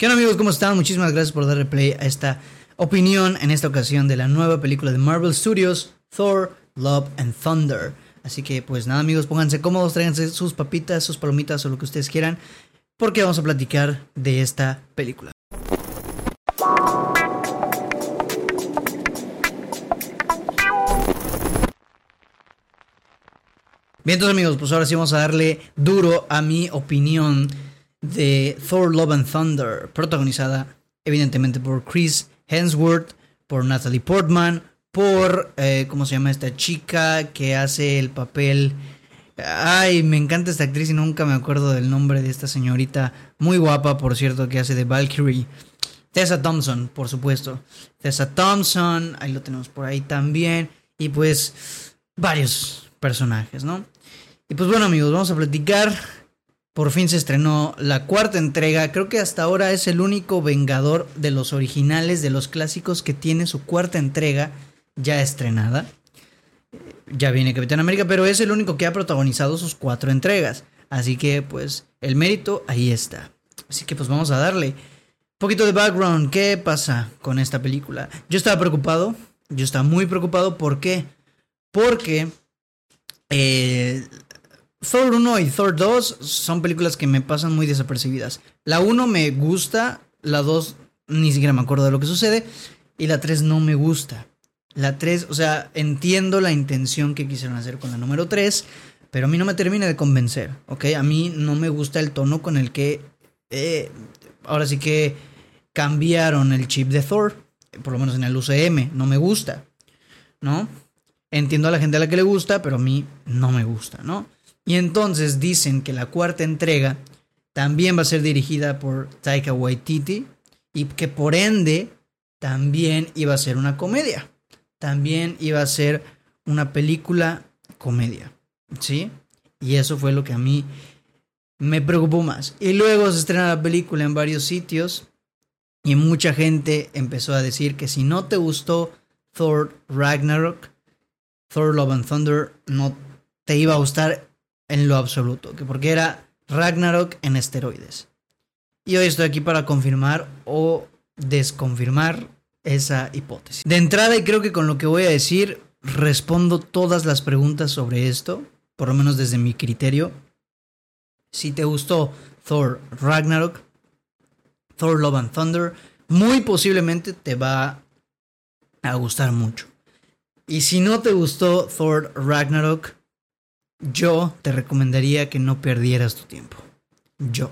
¿Qué onda amigos? ¿Cómo están? Muchísimas gracias por darle play a esta opinión en esta ocasión de la nueva película de Marvel Studios, Thor, Love and Thunder. Así que pues nada amigos, pónganse cómodos, tráiganse sus papitas, sus palomitas o lo que ustedes quieran, porque vamos a platicar de esta película. Bien, entonces amigos, pues ahora sí vamos a darle duro a mi opinión de Thor Love and Thunder, protagonizada evidentemente por Chris Hemsworth, por Natalie Portman, por, eh, ¿cómo se llama esta chica que hace el papel? Ay, me encanta esta actriz y nunca me acuerdo del nombre de esta señorita, muy guapa, por cierto, que hace de Valkyrie. Tessa Thompson, por supuesto. Tessa Thompson, ahí lo tenemos por ahí también. Y pues varios personajes, ¿no? Y pues bueno amigos, vamos a platicar por fin se estrenó la cuarta entrega. Creo que hasta ahora es el único Vengador de los originales, de los clásicos, que tiene su cuarta entrega ya estrenada. Ya viene Capitán América, pero es el único que ha protagonizado sus cuatro entregas. Así que, pues, el mérito ahí está. Así que, pues, vamos a darle. Un poquito de background. ¿Qué pasa con esta película? Yo estaba preocupado. Yo estaba muy preocupado. ¿Por qué? Porque eh, Thor 1 y Thor 2 son películas que me pasan muy desapercibidas. La 1 me gusta, la 2 ni siquiera me acuerdo de lo que sucede, y la 3 no me gusta. La 3, o sea, entiendo la intención que quisieron hacer con la número 3, pero a mí no me termina de convencer, ¿ok? A mí no me gusta el tono con el que, eh, ahora sí que cambiaron el chip de Thor, por lo menos en el UCM, no me gusta, ¿no? Entiendo a la gente a la que le gusta, pero a mí no me gusta, ¿no? Y entonces dicen que la cuarta entrega también va a ser dirigida por Taika Waititi y que por ende también iba a ser una comedia. También iba a ser una película comedia. ¿Sí? Y eso fue lo que a mí me preocupó más. Y luego se estrena la película en varios sitios y mucha gente empezó a decir que si no te gustó Thor Ragnarok, Thor Love and Thunder no te iba a gustar en lo absoluto, que porque era Ragnarok en esteroides. Y hoy estoy aquí para confirmar o desconfirmar esa hipótesis. De entrada, y creo que con lo que voy a decir, respondo todas las preguntas sobre esto, por lo menos desde mi criterio. Si te gustó Thor Ragnarok, Thor Love and Thunder, muy posiblemente te va a gustar mucho. Y si no te gustó Thor Ragnarok, yo te recomendaría que no perdieras tu tiempo. Yo.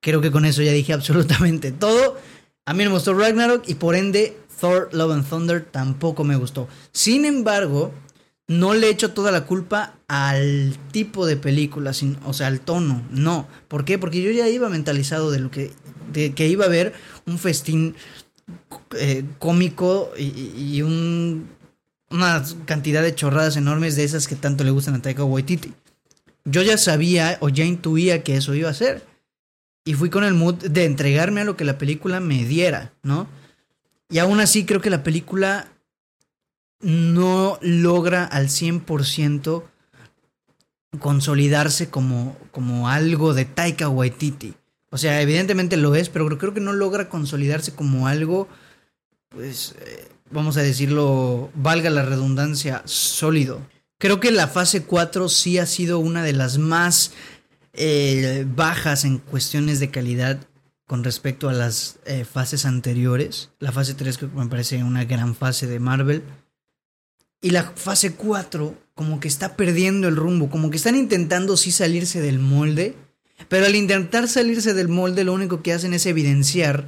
Creo que con eso ya dije absolutamente todo. A mí no me gustó Ragnarok y por ende Thor Love and Thunder tampoco me gustó. Sin embargo, no le echo toda la culpa al tipo de película, o sea, al tono. No. ¿Por qué? Porque yo ya iba mentalizado de lo que, de que iba a haber un festín eh, cómico y un una cantidad de chorradas enormes de esas que tanto le gustan a Taika Waititi. Yo ya sabía o ya intuía que eso iba a ser. Y fui con el mood de entregarme a lo que la película me diera, ¿no? Y aún así creo que la película no logra al 100% consolidarse como, como algo de Taika Waititi. O sea, evidentemente lo es, pero creo que no logra consolidarse como algo, pues, eh, vamos a decirlo, valga la redundancia, sólido. Creo que la fase 4 sí ha sido una de las más eh, bajas en cuestiones de calidad con respecto a las eh, fases anteriores. La fase 3 que me parece una gran fase de Marvel. Y la fase 4 como que está perdiendo el rumbo, como que están intentando sí salirse del molde, pero al intentar salirse del molde lo único que hacen es evidenciar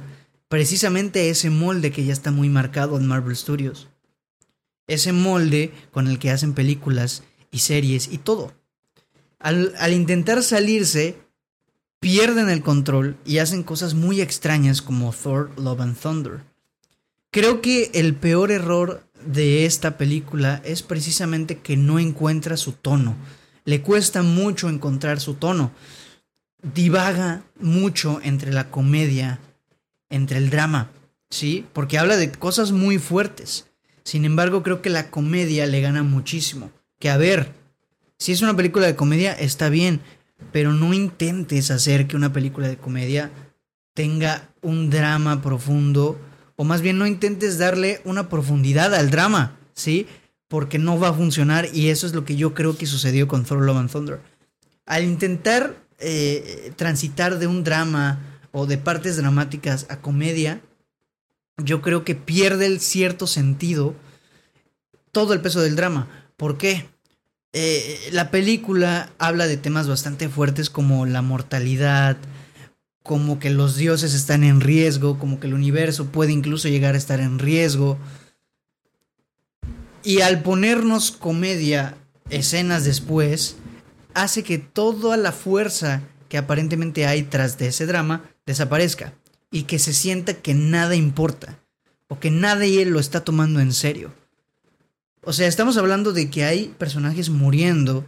precisamente ese molde que ya está muy marcado en Marvel Studios. Ese molde con el que hacen películas y series y todo. Al, intentar salirse, pierden el control y hacen cosas muy extrañas como Thor, Love and Thunder. Creo que el peor error de esta película es precisamente que no encuentra su tono. Le cuesta mucho encontrar su tono. Divaga mucho entre la comedia entre el drama, ¿sí? Porque habla de cosas muy fuertes. Sin embargo, creo que la comedia le gana muchísimo. Que a ver, si es una película de comedia, está bien, pero no intentes hacer que una película de comedia tenga un drama profundo, o más bien no intentes darle una profundidad al drama, ¿sí? Porque no va a funcionar y eso es lo que yo creo que sucedió con Thor Love and Thunder. Al intentar eh, transitar de un drama o de partes dramáticas a comedia, yo creo que pierde el cierto sentido todo el peso del drama. ¿Por qué? Eh, la película habla de temas bastante fuertes como la mortalidad, como que los dioses están en riesgo, como que el universo puede incluso llegar a estar en riesgo. Y al ponernos comedia escenas después, hace que toda la fuerza que aparentemente hay tras de ese drama desaparezca y que se sienta que nada importa o que nadie lo está tomando en serio. O sea, estamos hablando de que hay personajes muriendo,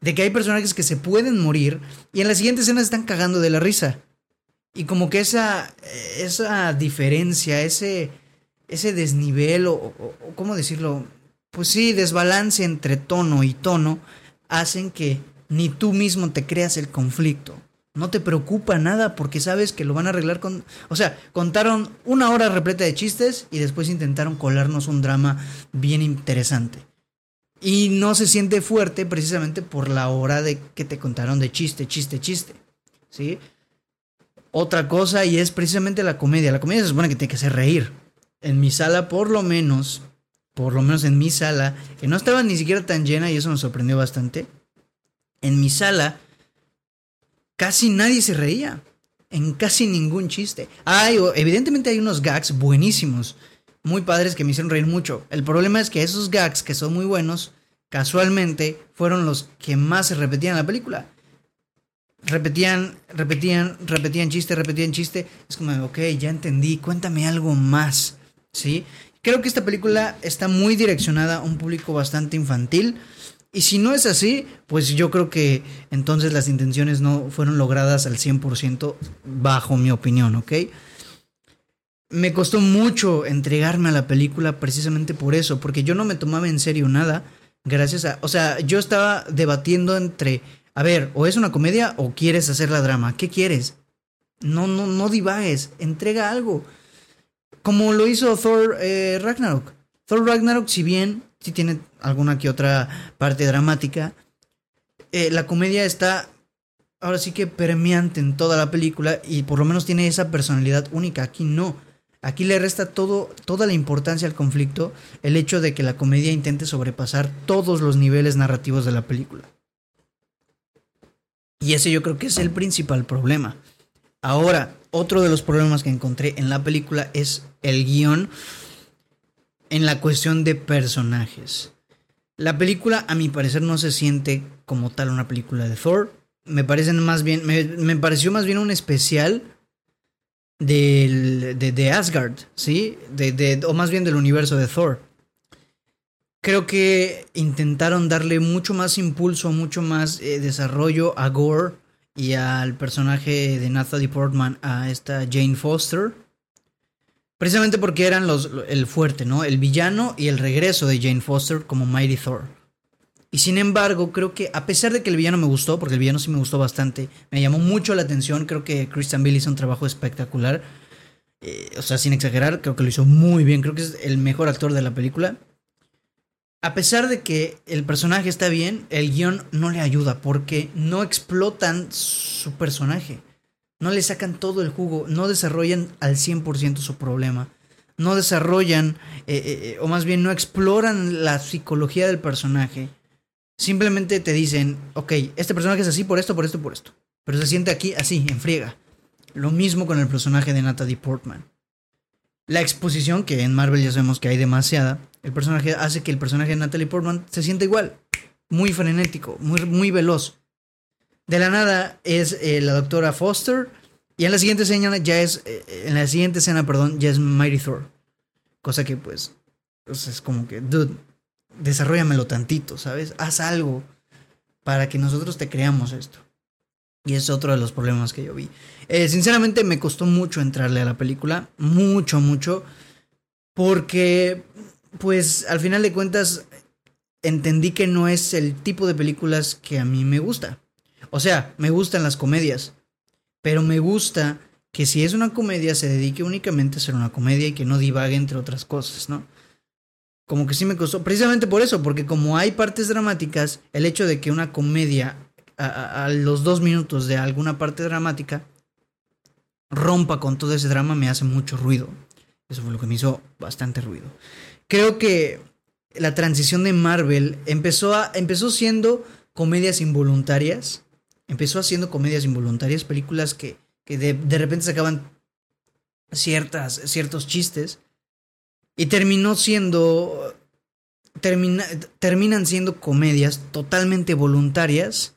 de que hay personajes que se pueden morir y en la siguiente escena están cagando de la risa. Y como que esa, esa diferencia, ese, ese desnivel o, o, ¿cómo decirlo? Pues sí, desbalance entre tono y tono hacen que ni tú mismo te creas el conflicto. No te preocupa nada porque sabes que lo van a arreglar con... O sea, contaron una hora repleta de chistes y después intentaron colarnos un drama bien interesante. Y no se siente fuerte precisamente por la hora de que te contaron de chiste, chiste, chiste. ¿Sí? Otra cosa y es precisamente la comedia. La comedia se supone que tiene que hacer reír. En mi sala, por lo menos, por lo menos en mi sala, que no estaba ni siquiera tan llena y eso me sorprendió bastante. En mi sala casi nadie se reía. En casi ningún chiste. Hay, evidentemente hay unos gags buenísimos, muy padres que me hicieron reír mucho. El problema es que esos gags que son muy buenos, casualmente fueron los que más se repetían en la película. Repetían, repetían, repetían chiste, repetían chiste. Es como, ok, ya entendí, cuéntame algo más. ¿Sí? Creo que esta película está muy direccionada a un público bastante infantil. Y si no es así, pues yo creo que entonces las intenciones no fueron logradas al 100% bajo mi opinión, ¿ok? Me costó mucho entregarme a la película precisamente por eso, porque yo no me tomaba en serio nada, gracias a... O sea, yo estaba debatiendo entre, a ver, o es una comedia o quieres hacer la drama, ¿qué quieres? No, no, no divagues, entrega algo. Como lo hizo Thor eh, Ragnarok. Thor Ragnarok, si bien si tiene alguna que otra parte dramática. Eh, la comedia está ahora sí que permeante en toda la película y por lo menos tiene esa personalidad única. Aquí no. Aquí le resta todo, toda la importancia al conflicto el hecho de que la comedia intente sobrepasar todos los niveles narrativos de la película. Y ese yo creo que es el principal problema. Ahora, otro de los problemas que encontré en la película es el guion en la cuestión de personajes. La película, a mi parecer, no se siente como tal una película de Thor. Me parecen más bien. Me, pareció más bien un especial de, de, Asgard, ¿sí? O más bien del universo de Thor. Creo que intentaron darle mucho más impulso, mucho más eh, desarrollo a Gore y al personaje de Natalie Portman, a esta Jane Foster Precisamente porque eran los, el fuerte, ¿no? El villano y el regreso de Jane Foster como Mighty Thor. Y sin embargo, creo que a pesar de que el villano me gustó, porque el villano sí me gustó bastante, me llamó mucho la atención, creo que Christian Bale hizo un trabajo espectacular. Eh, o sea, sin exagerar, creo que lo hizo muy bien, creo que es el mejor actor de la película. A pesar de que el personaje está bien, el guion no le ayuda porque no explotan su personaje no le sacan todo el jugo, no desarrollan al 100% su problema, no desarrollan, eh, eh, eh, o más bien no exploran la psicología del personaje. Simplemente te dicen, ok, este personaje es así por esto, por esto, por esto. Pero se siente aquí así, en friega. Lo mismo con el personaje de Natalie Portman. La exposición, que en Marvel ya sabemos que hay demasiada, el personaje hace que el personaje de Natalie Portman se sienta igual. Muy frenético, muy, muy veloz. De la nada es eh, la doctora Foster. Y en la siguiente escena ya es. Eh, en la siguiente escena, perdón, ya es Mighty Thor. Cosa que pues. es como que. Dude. Desarrollamelo tantito, ¿sabes? Haz algo. Para que nosotros te creamos esto. Y es otro de los problemas que yo vi. Eh, sinceramente me costó mucho entrarle a la película. Mucho, mucho. Porque. Pues al final de cuentas. Entendí que no es el tipo de películas que a mí me gusta. O sea, me gustan las comedias, pero me gusta que si es una comedia se dedique únicamente a ser una comedia y que no divague entre otras cosas, ¿no? Como que sí me costó, precisamente por eso, porque como hay partes dramáticas, el hecho de que una comedia a, los dos minutos de alguna parte dramática rompa con todo ese drama me hace mucho ruido. Eso fue lo que me hizo bastante ruido. Creo que la transición de Marvel empezó, a, empezó siendo comedias involuntarias. Empezó haciendo comedias involuntarias, películas que, que de, de, repente sacaban ciertas, ciertos chistes. Y terminó siendo. Termina, terminan siendo comedias totalmente voluntarias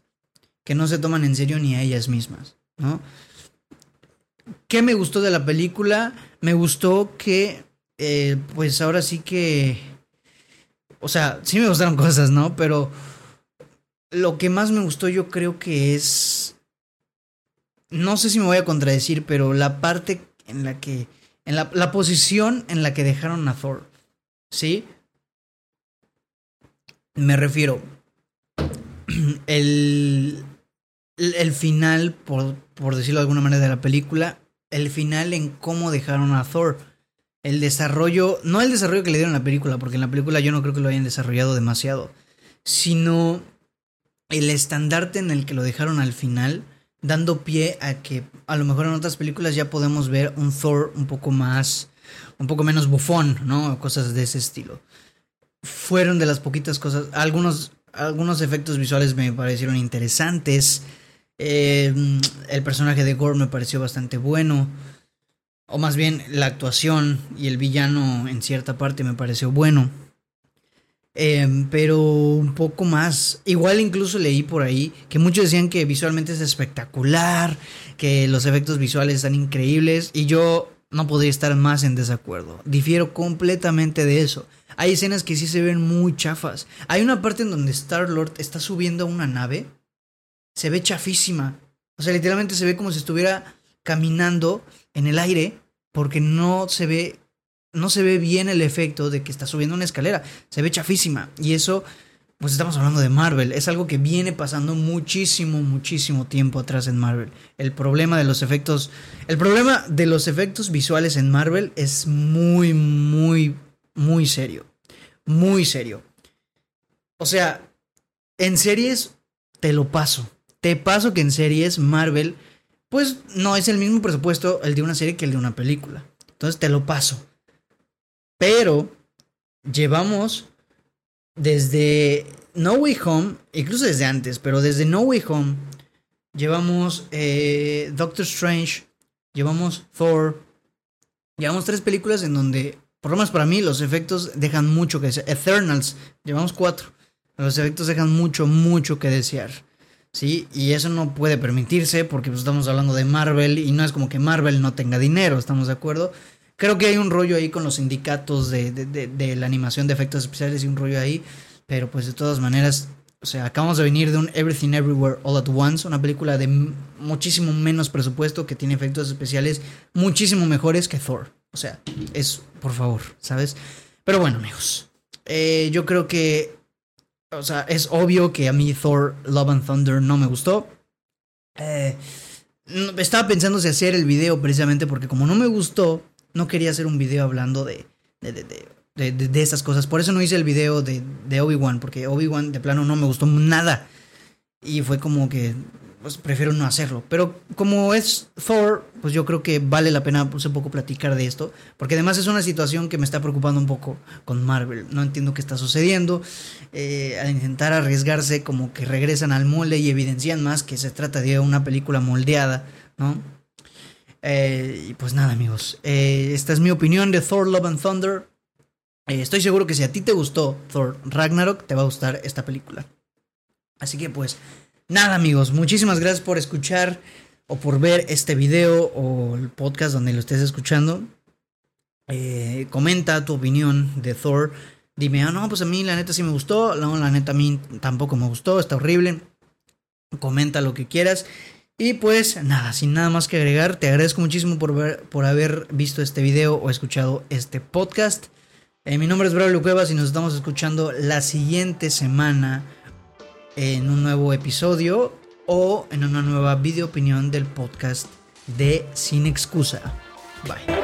que no se toman en serio ni a ellas mismas, ¿no? ¿Qué me gustó de la película? Me gustó que, eh, pues ahora sí que, o sea, sí me gustaron cosas, ¿no? Pero lo que más me gustó yo creo que es, no sé si me voy a contradecir, pero la parte en la que, en la, la posición en la que dejaron a Thor, ¿sí? Me refiero, el, el final, por, por decirlo de alguna manera, de la película, el final en cómo dejaron a Thor. El desarrollo, no el desarrollo que le dieron a la película, porque en la película yo no creo que lo hayan desarrollado demasiado, sino el estandarte en el que lo dejaron al final, dando pie a que a lo mejor en otras películas ya podemos ver un Thor un poco más, un poco menos bufón, ¿no? Cosas de ese estilo. Fueron de las poquitas cosas, algunos, algunos efectos visuales me parecieron interesantes. Eh, el personaje de Gore me pareció bastante bueno. O más bien la actuación y el villano en cierta parte me pareció bueno. Eh, pero un poco más. Igual incluso leí por ahí que muchos decían que visualmente es espectacular, que los efectos visuales están increíbles y yo no podría estar más en desacuerdo. Difiero completamente de eso. Hay escenas que sí se ven muy chafas. Hay una parte en donde Star-Lord está subiendo a una nave se ve chafísima. O sea, literalmente se ve como si estuviera caminando en el aire porque no se ve no se ve bien el efecto de que está subiendo una escalera, se ve chafísima y eso pues estamos hablando de Marvel, es algo que viene pasando muchísimo muchísimo tiempo atrás en Marvel. El problema de los efectos el problema de los efectos visuales en Marvel es muy muy muy serio. Muy serio. O sea, en series te lo paso. Te paso que en series Marvel, pues no es el mismo presupuesto el de una serie que el de una película. Entonces te lo paso. Pero llevamos desde No Way Home, incluso desde antes, pero desde No Way Home, llevamos eh, Doctor Strange, llevamos Thor, llevamos tres películas en donde, por lo menos para mí, los efectos dejan mucho que desear. Eternals, llevamos cuatro. Los efectos dejan mucho, mucho que desear. ¿sí? Y eso no puede permitirse porque pues, estamos hablando de Marvel y no es como que Marvel no tenga dinero, ¿estamos de acuerdo? Creo que hay un rollo ahí con los sindicatos de, de, de, la animación de efectos especiales y un rollo ahí, pero pues de todas maneras, o sea, acabamos de venir de un Everything Everywhere All at Once, una película de muchísimo menos presupuesto que tiene efectos especiales muchísimo mejores que Thor. O sea, es, por favor, ¿sabes? Pero bueno, amigos, eh, yo creo que o sea, es obvio que a mí Thor Love and Thunder no me gustó. Eh, estaba pensando si hacer el video precisamente porque como no me gustó, no quería hacer un video hablando de, de, de, de, de esas cosas. Por eso no hice el video de, de Obi-Wan, porque Obi-Wan de plano no me gustó nada. Y fue como que pues prefiero no hacerlo. Pero como es Thor, pues yo creo que vale la pena pues, un poco platicar de esto, porque además es una situación que me está preocupando un poco con Marvel. No entiendo qué está sucediendo. Eh, al intentar arriesgarse, como que regresan al molde y evidencian más que se trata de una película moldeada, ¿no? Eh, y pues nada, amigos. Eh, esta es mi opinión de Thor Love and Thunder. estoy seguro que si a ti te gustó Thor Ragnarok, te va a gustar esta película. Así que pues Nada amigos, muchísimas gracias por escuchar o por ver este video o el podcast donde lo estés escuchando. Eh, comenta tu opinión de Thor. Dime, ah, no, pues a mí la neta sí me gustó. No, la neta a mí tampoco me gustó, está horrible. Comenta lo que quieras. Y pues nada, sin nada más que agregar, te agradezco muchísimo por, por haber visto este video o escuchado este podcast. Eh, mi nombre es Braulio Cuevas y nos estamos escuchando la siguiente semana en un nuevo episodio o en una nueva video opinión del podcast de Sin Excusa. Bye.